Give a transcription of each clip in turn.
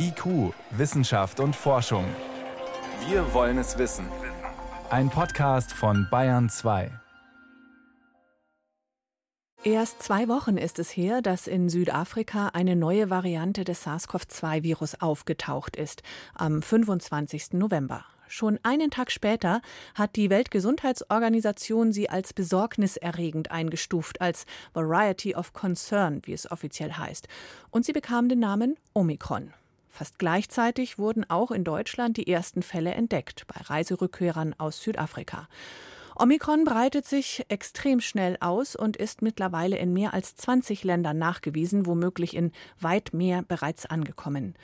IQ, Wissenschaft und Forschung. Wir wollen es wissen. Ein Podcast von Bayern 2. Erst zwei Wochen ist es her, dass in Südafrika eine neue Variante des SARS-CoV-2-Virus aufgetaucht ist, am 25. November. Schon einen Tag später hat die Weltgesundheitsorganisation sie als besorgniserregend eingestuft, als Variety of Concern, wie es offiziell heißt. Und sie bekam den Namen Omikron. Fast gleichzeitig wurden auch in Deutschland die ersten Fälle entdeckt bei Reiserückkehrern aus Südafrika. Omikron breitet sich extrem schnell aus und ist mittlerweile in mehr als 20 Ländern nachgewiesen, womöglich in weit mehr bereits angekommen.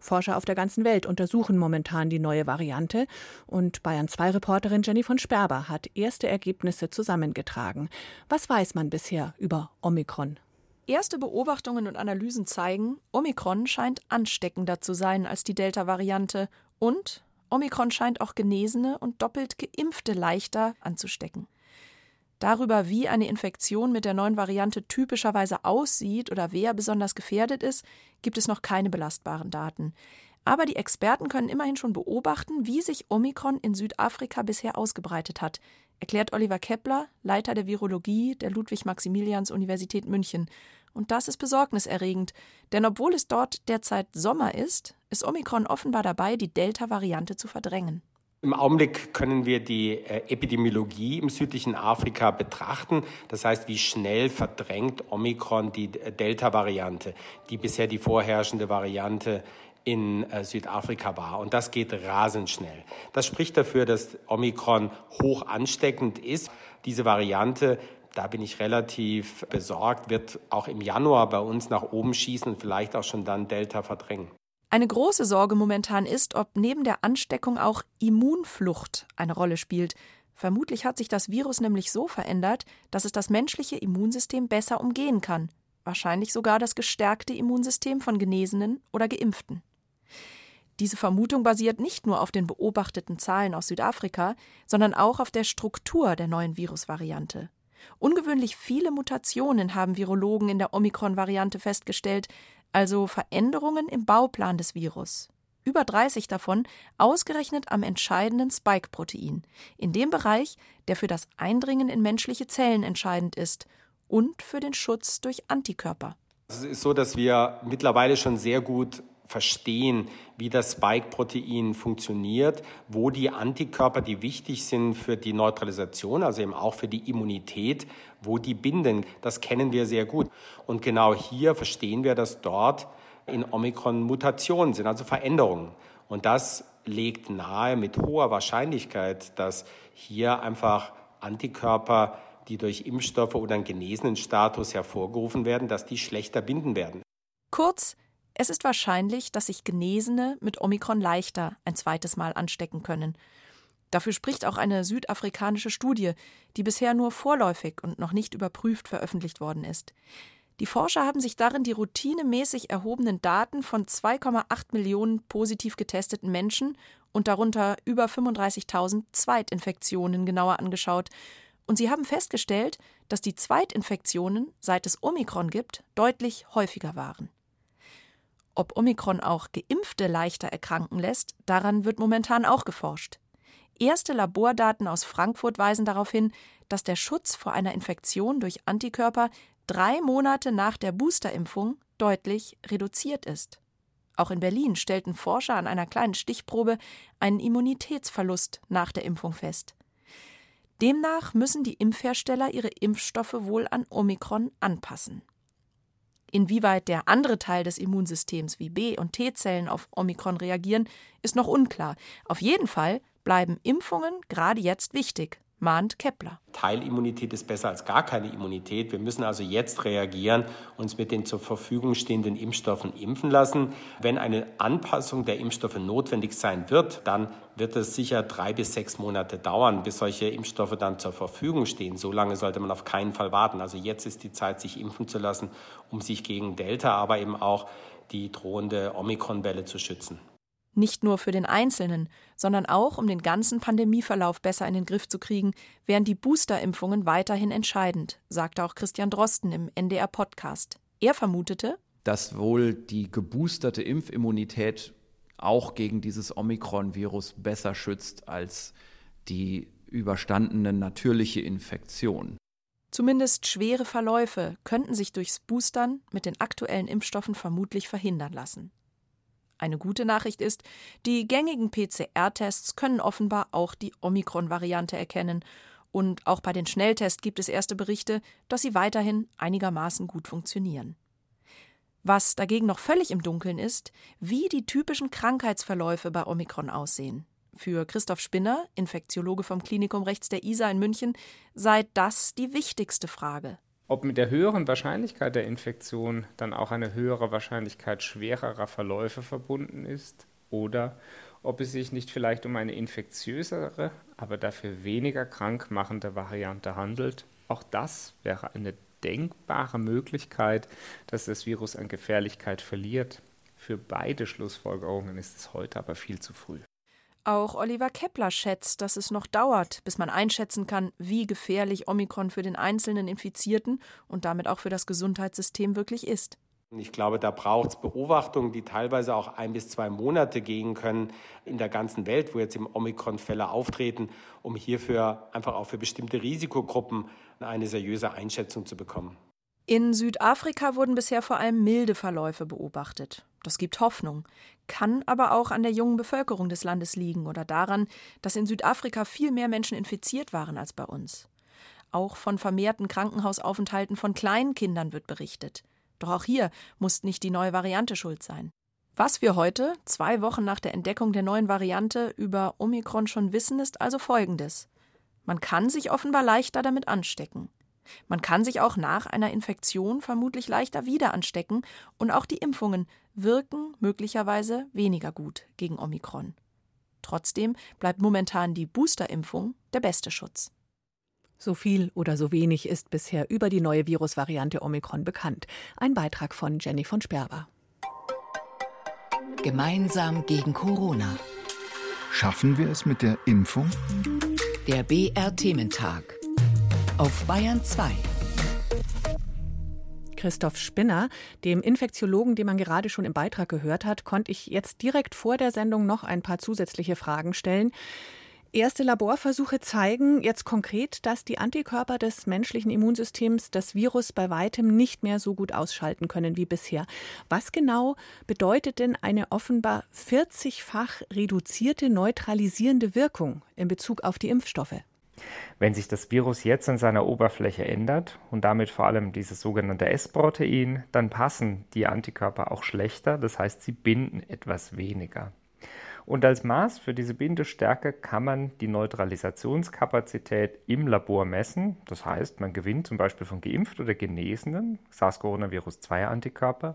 Forscher auf der ganzen Welt untersuchen momentan die neue Variante und Bayern 2 Reporterin Jenny von Sperber hat erste Ergebnisse zusammengetragen. Was weiß man bisher über Omikron? Erste Beobachtungen und Analysen zeigen, Omikron scheint ansteckender zu sein als die Delta-Variante und Omikron scheint auch Genesene und doppelt Geimpfte leichter anzustecken. Darüber, wie eine Infektion mit der neuen Variante typischerweise aussieht oder wer besonders gefährdet ist, gibt es noch keine belastbaren Daten. Aber die Experten können immerhin schon beobachten, wie sich Omikron in Südafrika bisher ausgebreitet hat, erklärt Oliver Kepler, Leiter der Virologie der Ludwig-Maximilians-Universität München. Und das ist besorgniserregend, denn obwohl es dort derzeit Sommer ist, ist Omikron offenbar dabei, die Delta-Variante zu verdrängen. Im Augenblick können wir die äh, Epidemiologie im südlichen Afrika betrachten. Das heißt, wie schnell verdrängt Omikron die äh, Delta-Variante, die bisher die vorherrschende Variante in äh, Südafrika war. Und das geht rasend schnell. Das spricht dafür, dass Omikron hoch ansteckend ist. Diese Variante da bin ich relativ besorgt, wird auch im Januar bei uns nach oben schießen und vielleicht auch schon dann Delta verdrängen. Eine große Sorge momentan ist, ob neben der Ansteckung auch Immunflucht eine Rolle spielt. Vermutlich hat sich das Virus nämlich so verändert, dass es das menschliche Immunsystem besser umgehen kann. Wahrscheinlich sogar das gestärkte Immunsystem von Genesenen oder Geimpften. Diese Vermutung basiert nicht nur auf den beobachteten Zahlen aus Südafrika, sondern auch auf der Struktur der neuen Virusvariante. Ungewöhnlich viele Mutationen haben Virologen in der Omikron-Variante festgestellt, also Veränderungen im Bauplan des Virus. Über 30 davon ausgerechnet am entscheidenden Spike-Protein, in dem Bereich, der für das Eindringen in menschliche Zellen entscheidend ist und für den Schutz durch Antikörper. Es ist so, dass wir mittlerweile schon sehr gut verstehen, wie das Spike-Protein funktioniert, wo die Antikörper, die wichtig sind für die Neutralisation, also eben auch für die Immunität, wo die binden. Das kennen wir sehr gut. Und genau hier verstehen wir, dass dort in Omikron Mutationen sind, also Veränderungen. Und das legt nahe mit hoher Wahrscheinlichkeit, dass hier einfach Antikörper, die durch Impfstoffe oder einen genesenen Status hervorgerufen werden, dass die schlechter binden werden. Kurz, es ist wahrscheinlich, dass sich Genesene mit Omikron leichter ein zweites Mal anstecken können. Dafür spricht auch eine südafrikanische Studie, die bisher nur vorläufig und noch nicht überprüft veröffentlicht worden ist. Die Forscher haben sich darin die routinemäßig erhobenen Daten von 2,8 Millionen positiv getesteten Menschen und darunter über 35.000 Zweitinfektionen genauer angeschaut. Und sie haben festgestellt, dass die Zweitinfektionen, seit es Omikron gibt, deutlich häufiger waren. Ob Omikron auch Geimpfte leichter erkranken lässt, daran wird momentan auch geforscht. Erste Labordaten aus Frankfurt weisen darauf hin, dass der Schutz vor einer Infektion durch Antikörper drei Monate nach der Boosterimpfung deutlich reduziert ist. Auch in Berlin stellten Forscher an einer kleinen Stichprobe einen Immunitätsverlust nach der Impfung fest. Demnach müssen die Impfhersteller ihre Impfstoffe wohl an Omikron anpassen. Inwieweit der andere Teil des Immunsystems wie B- und T-Zellen auf Omikron reagieren, ist noch unklar. Auf jeden Fall bleiben Impfungen gerade jetzt wichtig mahnt Kepler. Teilimmunität ist besser als gar keine Immunität. Wir müssen also jetzt reagieren, uns mit den zur Verfügung stehenden Impfstoffen impfen lassen. Wenn eine Anpassung der Impfstoffe notwendig sein wird, dann wird es sicher drei bis sechs Monate dauern, bis solche Impfstoffe dann zur Verfügung stehen. So lange sollte man auf keinen Fall warten. Also jetzt ist die Zeit, sich impfen zu lassen, um sich gegen Delta, aber eben auch die drohende Omikron-Welle zu schützen. Nicht nur für den Einzelnen, sondern auch, um den ganzen Pandemieverlauf besser in den Griff zu kriegen, wären die Boosterimpfungen weiterhin entscheidend, sagte auch Christian Drosten im NDR-Podcast. Er vermutete, dass wohl die geboosterte Impfimmunität auch gegen dieses Omikron-Virus besser schützt als die überstandene natürliche Infektion. Zumindest schwere Verläufe könnten sich durchs Boostern mit den aktuellen Impfstoffen vermutlich verhindern lassen. Eine gute Nachricht ist, die gängigen PCR-Tests können offenbar auch die Omikron-Variante erkennen. Und auch bei den Schnelltests gibt es erste Berichte, dass sie weiterhin einigermaßen gut funktionieren. Was dagegen noch völlig im Dunkeln ist, wie die typischen Krankheitsverläufe bei Omikron aussehen. Für Christoph Spinner, Infektiologe vom Klinikum rechts der ISA in München, sei das die wichtigste Frage. Ob mit der höheren Wahrscheinlichkeit der Infektion dann auch eine höhere Wahrscheinlichkeit schwererer Verläufe verbunden ist oder ob es sich nicht vielleicht um eine infektiösere, aber dafür weniger krank machende Variante handelt, auch das wäre eine denkbare Möglichkeit, dass das Virus an Gefährlichkeit verliert. Für beide Schlussfolgerungen ist es heute aber viel zu früh. Auch Oliver Kepler schätzt, dass es noch dauert, bis man einschätzen kann, wie gefährlich Omikron für den einzelnen Infizierten und damit auch für das Gesundheitssystem wirklich ist. Ich glaube, da braucht es Beobachtungen, die teilweise auch ein bis zwei Monate gehen können in der ganzen Welt, wo jetzt im Omikron-Fälle auftreten, um hierfür einfach auch für bestimmte Risikogruppen eine seriöse Einschätzung zu bekommen. In Südafrika wurden bisher vor allem milde Verläufe beobachtet. Das gibt Hoffnung, kann aber auch an der jungen Bevölkerung des Landes liegen oder daran, dass in Südafrika viel mehr Menschen infiziert waren als bei uns. Auch von vermehrten Krankenhausaufenthalten von kleinen Kindern wird berichtet. Doch auch hier muss nicht die neue Variante schuld sein. Was wir heute, zwei Wochen nach der Entdeckung der neuen Variante, über Omikron schon wissen, ist also Folgendes. Man kann sich offenbar leichter damit anstecken. Man kann sich auch nach einer Infektion vermutlich leichter wieder anstecken und auch die Impfungen wirken möglicherweise weniger gut gegen Omikron. Trotzdem bleibt momentan die Boosterimpfung der beste Schutz. So viel oder so wenig ist bisher über die neue Virusvariante Omikron bekannt. Ein Beitrag von Jenny von Sperber. Gemeinsam gegen Corona. Schaffen wir es mit der Impfung? Der BR-Thementag. Auf Bayern 2. Christoph Spinner, dem Infektiologen, den man gerade schon im Beitrag gehört hat, konnte ich jetzt direkt vor der Sendung noch ein paar zusätzliche Fragen stellen. Erste Laborversuche zeigen jetzt konkret, dass die Antikörper des menschlichen Immunsystems das Virus bei weitem nicht mehr so gut ausschalten können wie bisher. Was genau bedeutet denn eine offenbar 40-fach reduzierte neutralisierende Wirkung in Bezug auf die Impfstoffe? Wenn sich das Virus jetzt an seiner Oberfläche ändert und damit vor allem dieses sogenannte S-Protein, dann passen die Antikörper auch schlechter, das heißt, sie binden etwas weniger. Und als Maß für diese Bindestärke kann man die Neutralisationskapazität im Labor messen. Das heißt, man gewinnt zum Beispiel von geimpft oder genesenen SARS-CoV-2-Antikörper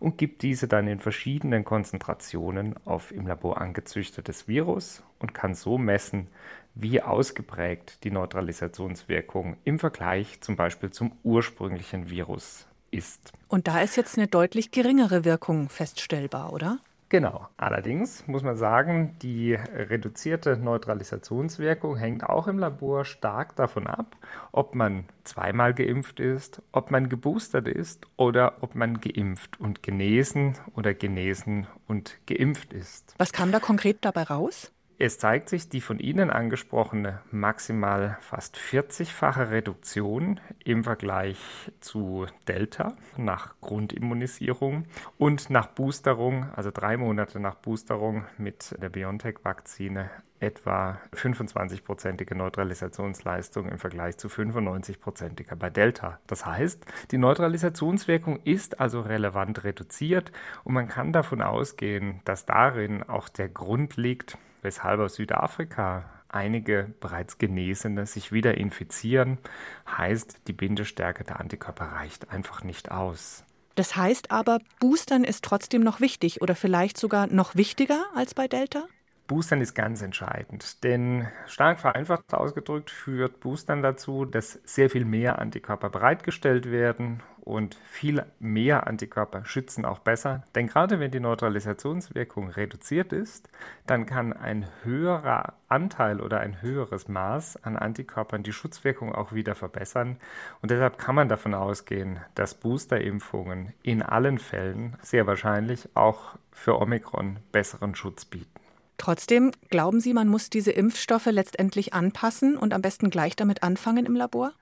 und gibt diese dann in verschiedenen Konzentrationen auf im Labor angezüchtetes Virus und kann so messen, wie ausgeprägt die Neutralisationswirkung im Vergleich zum Beispiel zum ursprünglichen Virus ist. Und da ist jetzt eine deutlich geringere Wirkung feststellbar, oder? Genau. Allerdings muss man sagen, die reduzierte Neutralisationswirkung hängt auch im Labor stark davon ab, ob man zweimal geimpft ist, ob man geboostert ist oder ob man geimpft und genesen oder genesen und geimpft ist. Was kam da konkret dabei raus? Es zeigt sich die von Ihnen angesprochene maximal fast 40-fache Reduktion im Vergleich zu Delta nach Grundimmunisierung und nach Boosterung, also drei Monate nach Boosterung mit der BioNTech-Vakzine, etwa 25-prozentige Neutralisationsleistung im Vergleich zu 95-prozentiger bei Delta. Das heißt, die Neutralisationswirkung ist also relevant reduziert und man kann davon ausgehen, dass darin auch der Grund liegt, weshalb aus Südafrika einige bereits Genesene sich wieder infizieren, heißt, die Bindestärke der Antikörper reicht einfach nicht aus. Das heißt aber, Boostern ist trotzdem noch wichtig oder vielleicht sogar noch wichtiger als bei Delta? Boostern ist ganz entscheidend, denn stark vereinfacht ausgedrückt führt Boostern dazu, dass sehr viel mehr Antikörper bereitgestellt werden und viel mehr Antikörper schützen auch besser. Denn gerade wenn die Neutralisationswirkung reduziert ist, dann kann ein höherer Anteil oder ein höheres Maß an Antikörpern die Schutzwirkung auch wieder verbessern. Und deshalb kann man davon ausgehen, dass Boosterimpfungen in allen Fällen sehr wahrscheinlich auch für Omikron besseren Schutz bieten. Trotzdem glauben Sie, man muss diese Impfstoffe letztendlich anpassen und am besten gleich damit anfangen im Labor?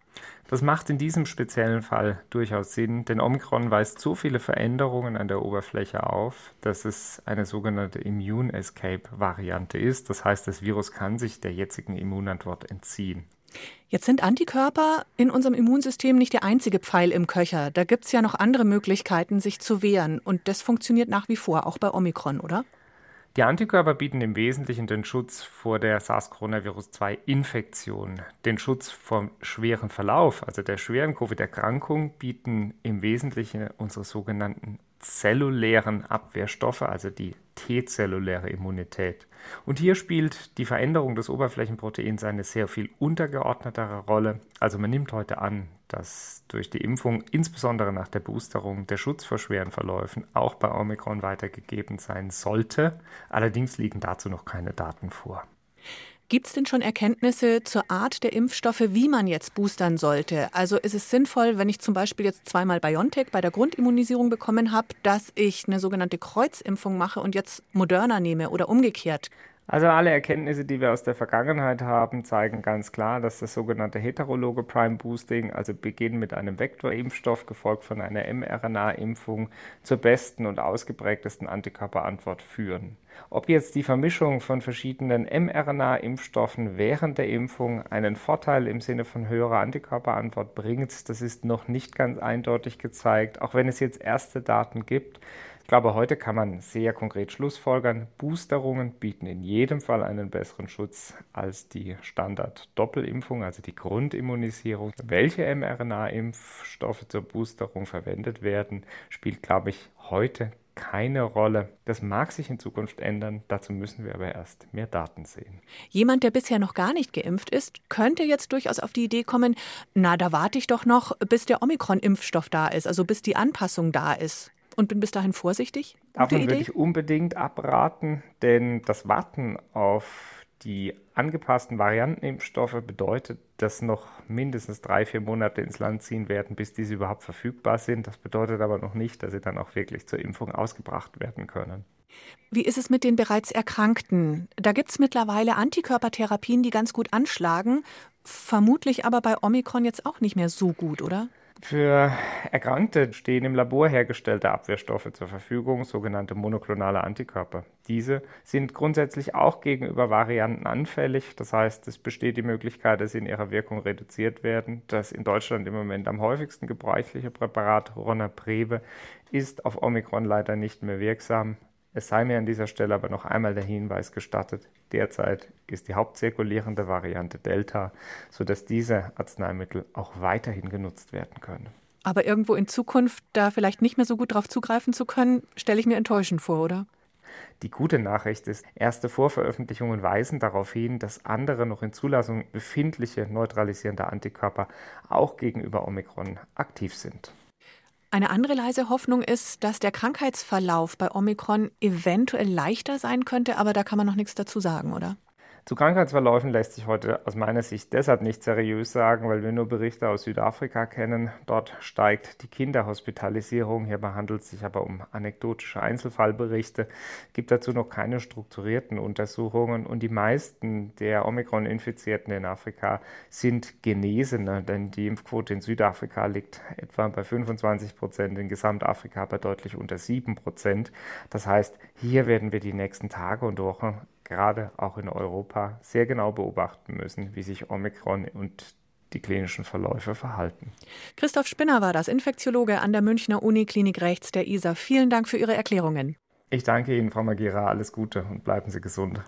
Das macht in diesem speziellen Fall durchaus Sinn, denn Omikron weist so viele Veränderungen an der Oberfläche auf, dass es eine sogenannte Immune Escape Variante ist. Das heißt, das Virus kann sich der jetzigen Immunantwort entziehen. Jetzt sind Antikörper in unserem Immunsystem nicht der einzige Pfeil im Köcher. Da gibt es ja noch andere Möglichkeiten, sich zu wehren. Und das funktioniert nach wie vor, auch bei Omikron, oder? Die Antikörper bieten im Wesentlichen den Schutz vor der SARS-CoV-2-Infektion. Den Schutz vom schweren Verlauf, also der schweren Covid-Erkrankung, bieten im Wesentlichen unsere sogenannten zellulären Abwehrstoffe, also die T-zelluläre Immunität. Und hier spielt die Veränderung des Oberflächenproteins eine sehr viel untergeordnetere Rolle. Also man nimmt heute an, dass durch die Impfung, insbesondere nach der Boosterung, der Schutz vor schweren Verläufen auch bei Omikron weitergegeben sein sollte. Allerdings liegen dazu noch keine Daten vor. Gibt es denn schon Erkenntnisse zur Art der Impfstoffe, wie man jetzt boostern sollte? Also ist es sinnvoll, wenn ich zum Beispiel jetzt zweimal BioNTech bei der Grundimmunisierung bekommen habe, dass ich eine sogenannte Kreuzimpfung mache und jetzt Moderna nehme oder umgekehrt? Also alle Erkenntnisse, die wir aus der Vergangenheit haben, zeigen ganz klar, dass das sogenannte heterologe Prime Boosting, also Beginn mit einem Vektorimpfstoff gefolgt von einer mRNA-Impfung, zur besten und ausgeprägtesten Antikörperantwort führen. Ob jetzt die Vermischung von verschiedenen mRNA-Impfstoffen während der Impfung einen Vorteil im Sinne von höherer Antikörperantwort bringt, das ist noch nicht ganz eindeutig gezeigt, auch wenn es jetzt erste Daten gibt. Glaube, heute kann man sehr konkret schlussfolgern, Boosterungen bieten in jedem Fall einen besseren Schutz als die Standard-Doppelimpfung, also die Grundimmunisierung. Welche mRNA-Impfstoffe zur Boosterung verwendet werden, spielt, glaube ich, heute keine Rolle. Das mag sich in Zukunft ändern, dazu müssen wir aber erst mehr Daten sehen. Jemand, der bisher noch gar nicht geimpft ist, könnte jetzt durchaus auf die Idee kommen, na, da warte ich doch noch, bis der Omikron-Impfstoff da ist, also bis die Anpassung da ist und bin bis dahin vorsichtig? Davon würde ich unbedingt abraten, denn das Warten auf die angepassten Variantenimpfstoffe bedeutet, dass noch mindestens drei, vier Monate ins Land ziehen werden, bis diese überhaupt verfügbar sind. Das bedeutet aber noch nicht, dass sie dann auch wirklich zur Impfung ausgebracht werden können. Wie ist es mit den bereits Erkrankten? Da gibt es mittlerweile Antikörpertherapien, die ganz gut anschlagen, vermutlich aber bei Omikron jetzt auch nicht mehr so gut, oder? Für Erkrankte stehen im Labor hergestellte Abwehrstoffe zur Verfügung, sogenannte monoklonale Antikörper. Diese sind grundsätzlich auch gegenüber Varianten anfällig. Das heißt, es besteht die Möglichkeit, dass sie in ihrer Wirkung reduziert werden. Das in Deutschland im Moment am häufigsten gebräuchliche Präparat Ronapreve ist auf Omikron leider nicht mehr wirksam. Es sei mir an dieser Stelle aber noch einmal der Hinweis gestattet, derzeit ist die hauptzirkulierende Variante Delta, sodass diese Arzneimittel auch weiterhin genutzt werden können. Aber irgendwo in Zukunft da vielleicht nicht mehr so gut darauf zugreifen zu können, stelle ich mir enttäuschend vor, oder? Die gute Nachricht ist, erste Vorveröffentlichungen weisen darauf hin, dass andere noch in Zulassung befindliche neutralisierende Antikörper auch gegenüber Omikron aktiv sind. Eine andere leise Hoffnung ist, dass der Krankheitsverlauf bei Omikron eventuell leichter sein könnte, aber da kann man noch nichts dazu sagen, oder? Zu Krankheitsverläufen lässt sich heute aus meiner Sicht deshalb nicht seriös sagen, weil wir nur Berichte aus Südafrika kennen. Dort steigt die Kinderhospitalisierung. Hierbei handelt es sich aber um anekdotische Einzelfallberichte. Gibt dazu noch keine strukturierten Untersuchungen und die meisten der Omikron-Infizierten in Afrika sind Genesene, denn die Impfquote in Südafrika liegt etwa bei 25 Prozent, in Gesamtafrika bei deutlich unter 7 Prozent. Das heißt, hier werden wir die nächsten Tage und Wochen gerade auch in Europa sehr genau beobachten müssen, wie sich Omikron und die klinischen Verläufe verhalten. Christoph Spinner war das, Infektiologe an der Münchner Uniklinik Rechts der ISA. Vielen Dank für Ihre Erklärungen. Ich danke Ihnen, Frau Magira. Alles Gute und bleiben Sie gesund.